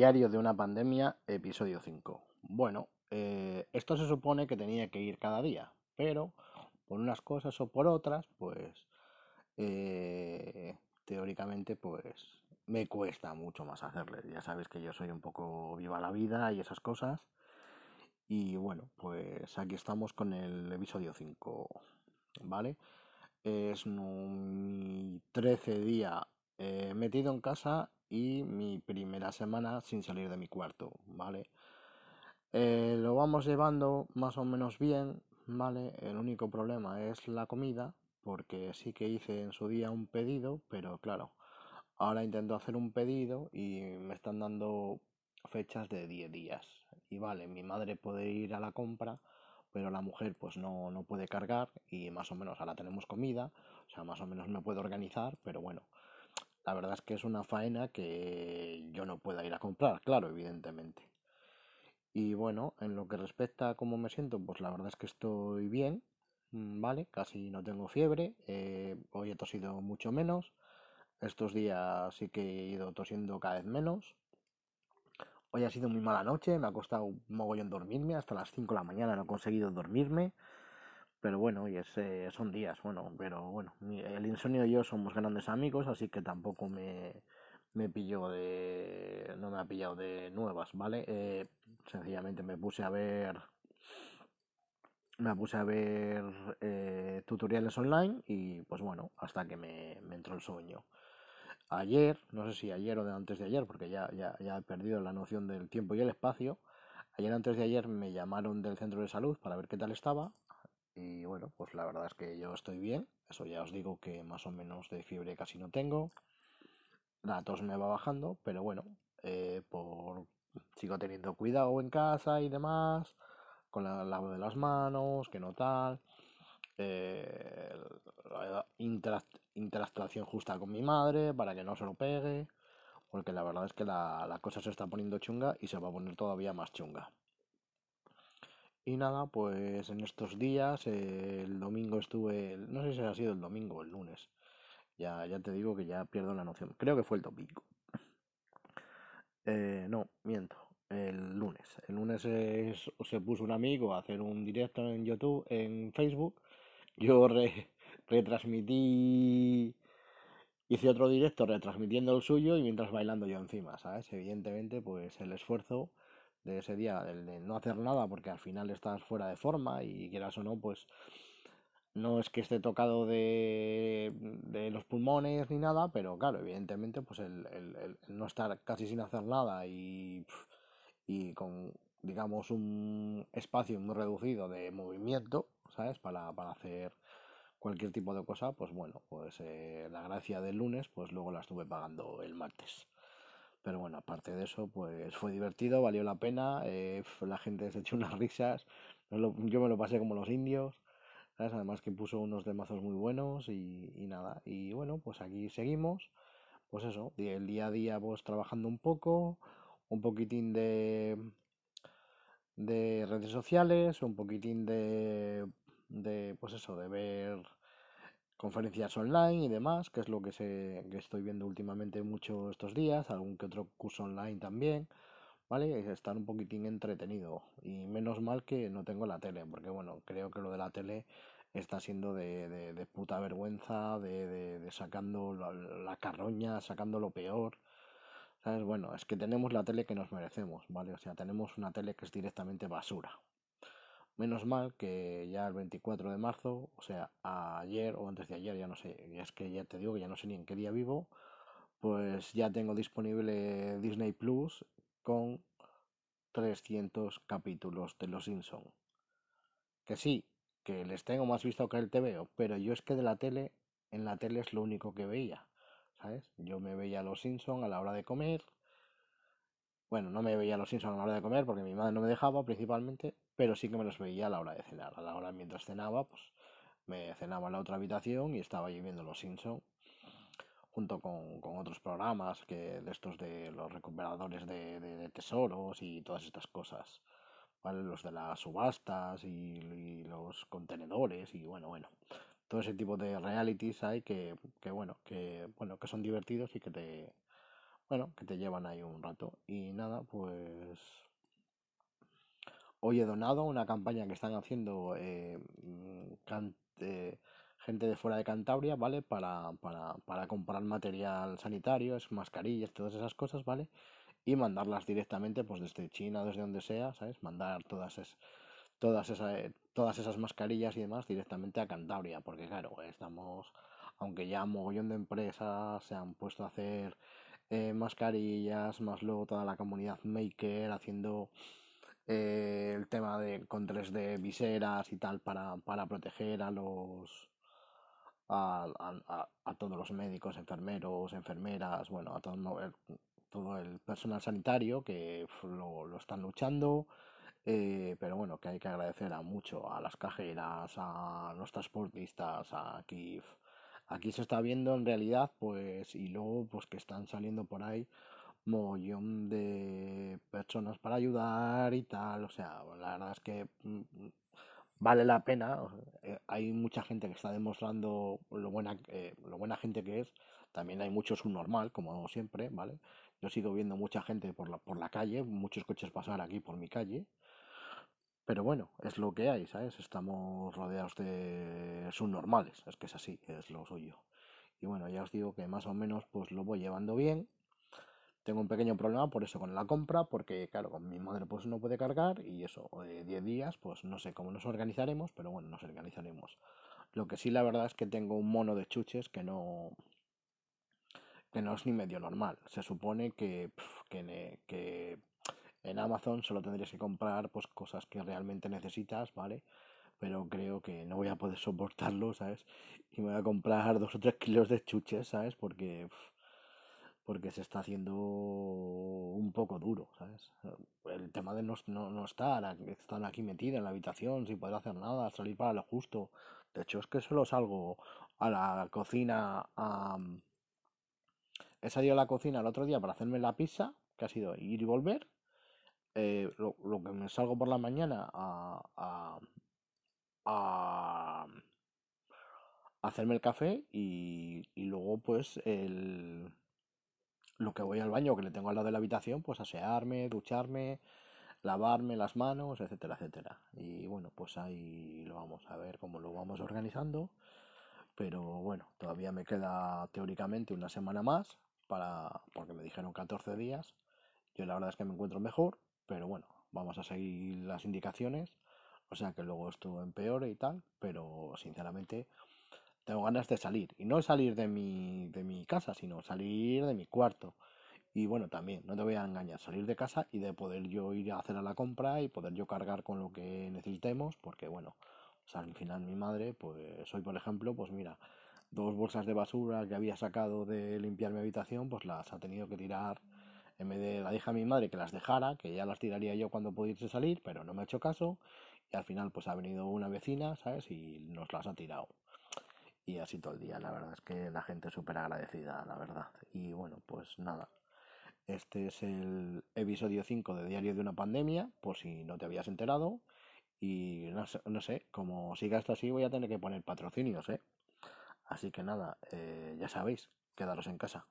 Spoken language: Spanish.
Diario de una pandemia, episodio 5. Bueno, eh, esto se supone que tenía que ir cada día, pero por unas cosas o por otras, pues eh, teóricamente pues me cuesta mucho más hacerle. Ya sabes que yo soy un poco viva la vida y esas cosas. Y bueno, pues aquí estamos con el episodio 5, ¿vale? Es mi 13 día eh, metido en casa y mi primera semana sin salir de mi cuarto, ¿vale? Eh, lo vamos llevando más o menos bien, ¿vale? El único problema es la comida, porque sí que hice en su día un pedido, pero claro, ahora intento hacer un pedido y me están dando fechas de 10 días. Y vale, mi madre puede ir a la compra, pero la mujer pues no, no puede cargar y más o menos ahora tenemos comida, o sea, más o menos me puedo organizar, pero bueno, la verdad es que es una faena que yo no pueda ir a comprar, claro, evidentemente. Y bueno, en lo que respecta a cómo me siento, pues la verdad es que estoy bien, mm, ¿vale? Casi no tengo fiebre, eh, hoy he tosido mucho menos, estos días sí que he ido tosiendo cada vez menos. Hoy ha sido muy mala noche, me ha costado un mogollón dormirme, hasta las 5 de la mañana no he conseguido dormirme. Pero bueno, y ese, son días, bueno, pero bueno, el insomnio y yo somos grandes amigos, así que tampoco me, me pilló de... no me ha pillado de nuevas, ¿vale? Eh, sencillamente me puse a ver... Me puse a ver eh, tutoriales online y pues bueno, hasta que me, me, entró el sueño. Ayer, no sé si ayer o de antes de ayer, porque ya, ya, ya he perdido la noción del tiempo y el espacio. Ayer antes de ayer me llamaron del centro de salud para ver qué tal estaba y bueno, pues la verdad es que yo estoy bien. Eso ya os digo que más o menos de fiebre casi no tengo. La tos me va bajando, pero bueno, eh, por sigo teniendo cuidado en casa y demás, con la lavo de las manos, que no tal. Eh, interactuación justa con mi madre para que no se lo pegue, porque la verdad es que la, la cosa se está poniendo chunga y se va a poner todavía más chunga. Y nada, pues en estos días, el domingo estuve, no sé si ha sido el domingo o el lunes, ya, ya te digo que ya pierdo la noción, creo que fue el domingo. Eh, no, miento, el lunes. El lunes se puso un amigo a hacer un directo en YouTube, en Facebook, yo retransmití, hice otro directo retransmitiendo el suyo y mientras bailando yo encima, ¿sabes? Evidentemente, pues el esfuerzo de ese día, el de no hacer nada porque al final estás fuera de forma y quieras o no, pues no es que esté tocado de, de los pulmones ni nada, pero claro, evidentemente pues el, el, no estar casi sin hacer nada y, y con digamos un espacio muy reducido de movimiento, ¿sabes? Para, para hacer cualquier tipo de cosa, pues bueno, pues eh, la gracia del lunes, pues luego la estuve pagando el martes. Pero bueno, aparte de eso, pues fue divertido, valió la pena, eh, la gente se echó unas risas, yo me lo pasé como los indios, ¿sabes? Además que puso unos demazos muy buenos y, y, nada. Y bueno, pues aquí seguimos, pues eso, el día a día pues trabajando un poco, un poquitín de, de redes sociales, un poquitín de, de, pues eso, de ver conferencias online y demás, que es lo que, se, que estoy viendo últimamente mucho estos días, algún que otro curso online también, ¿vale? Es estar un poquitín entretenido y menos mal que no tengo la tele, porque bueno, creo que lo de la tele está siendo de, de, puta vergüenza, de, de sacando la, la, carroña, sacando lo peor. ¿Sabes? Bueno, es que tenemos la tele que nos merecemos, ¿vale? O sea, tenemos una tele que es directamente basura. Menos mal que ya el 24 de marzo, o sea, ayer o antes de ayer, ya no sé, es que ya te digo que ya no sé ni en qué día vivo, pues ya tengo disponible Disney Plus con 300 capítulos de Los Simpson. Que sí, que les tengo más visto que el TVO, pero yo es que de la tele, en la tele es lo único que veía, ¿sabes? Yo me veía Los Simpson a la hora de comer. Bueno, no me veía Los Simpson a la hora de comer porque mi madre no me dejaba principalmente, pero sí que me los veía a la hora de cenar. A la hora mientras cenaba, pues me cenaba en la otra habitación y estaba allí viendo Los Simpson junto con, con, otros programas que de estos de los recuperadores de, de, tesoros y todas estas cosas. ¿vale? Los de las subastas y, y, los contenedores y bueno, bueno. Todo ese tipo de realities hay que, que bueno, que bueno, que son divertidos y que te bueno, que te llevan ahí un rato. Y nada, pues hoy he donado una campaña que están haciendo eh, mm, eh, gente de fuera de Cantabria, ¿vale? Para, para, para comprar material sanitario, es mascarillas, todas esas cosas, ¿vale? Y mandarlas directamente, pues desde China, desde donde sea, ¿sabes? Mandar todas esas todas esas, eh, todas esas mascarillas y demás directamente a Cantabria, porque claro, estamos, aunque ya mogollón de empresas se han puesto a hacer eh, mascarillas, más luego toda la comunidad maker haciendo eh, el tema de con 3D viseras y tal para, para proteger a los a, a, todos los médicos, enfermeros, enfermeras, bueno, a todo el, todo el personal sanitario que lo, lo están luchando eh, pero bueno, que hay que agradecer a mucho a las cajeras, a los transportistas, a aquí. Aquí se está viendo en realidad, pues, y luego, pues que están saliendo por ahí mogollón de personas para ayudar y tal. O sea, la verdad es que mm, vale la pena. Eh, hay mucha gente que está demostrando lo buena, eh, lo buena gente que es. También hay mucho subnormal, como siempre, ¿vale? Yo sigo viendo mucha gente por la, por la calle, muchos coches pasar aquí por mi calle. Pero bueno, es lo que hay, ¿sabes? Estamos rodeados de subnormales, es que es así, es lo suyo. Y bueno, ya os digo que más o menos pues lo voy llevando bien. Tengo un pequeño problema por eso con la compra, porque claro, con mi madre pues no puede cargar y eso, 10 días, pues no sé cómo nos organizaremos, pero bueno, nos organizaremos. Lo que sí la verdad es que tengo un mono de chuches que no que no es ni medio normal. Se supone que, que en Amazon solo tendrías que comprar pues cosas que realmente necesitas, ¿vale? Pero creo que no voy a poder soportarlo, ¿sabes? Y me voy a comprar dos o tres kilos de chuches, ¿sabes? Porque porque se está haciendo un poco duro, ¿sabes? El tema de no, no, estar, estar aquí metido en la habitación sin poder hacer nada, salir para lo justo. De hecho, es que solo salgo a la cocina a... He salido a la cocina el otro día para hacerme la pizza, que ha sido ir y volver, eh, lo, que me salgo por la mañana a, a, a hacerme el café y, y, luego pues el lo que voy al baño que le tengo al lado de la habitación pues asearme, ducharme, lavarme las manos, etcétera, etcétera. Y bueno, pues ahí lo vamos a ver cómo lo vamos organizando. Pero bueno, todavía me queda teóricamente una semana más para porque me dijeron 14 días. Yo la verdad es que me encuentro mejor, pero bueno, vamos a seguir las indicaciones. O sea que luego esto empeore y tal. Pero sinceramente tengo ganas de salir. Y no salir de mi, de mi casa, sino salir de mi cuarto. Y bueno, también, no te voy a engañar, salir de casa y de poder yo ir a hacer a la compra y poder yo cargar con lo que necesitemos. Porque bueno, o sea, al final mi madre, pues hoy por ejemplo, pues mira, dos bolsas de basura que había sacado de limpiar mi habitación, pues las ha tenido que tirar en vez de la dije a mi madre que las dejara, que ya las tiraría yo cuando pudiese salir, pero no me ha hecho caso. Y al final pues ha venido una vecina, ¿sabes? Y nos las ha tirado. Y así todo el día, la verdad es que la gente es súper agradecida, la verdad. Y bueno, pues nada. Este es el episodio 5 de Diario de una Pandemia, por si no te habías enterado. Y no sé, no como siga esto así voy a tener que poner patrocinios, ¿eh? Así que nada, eh, ya sabéis, quedaros en casa.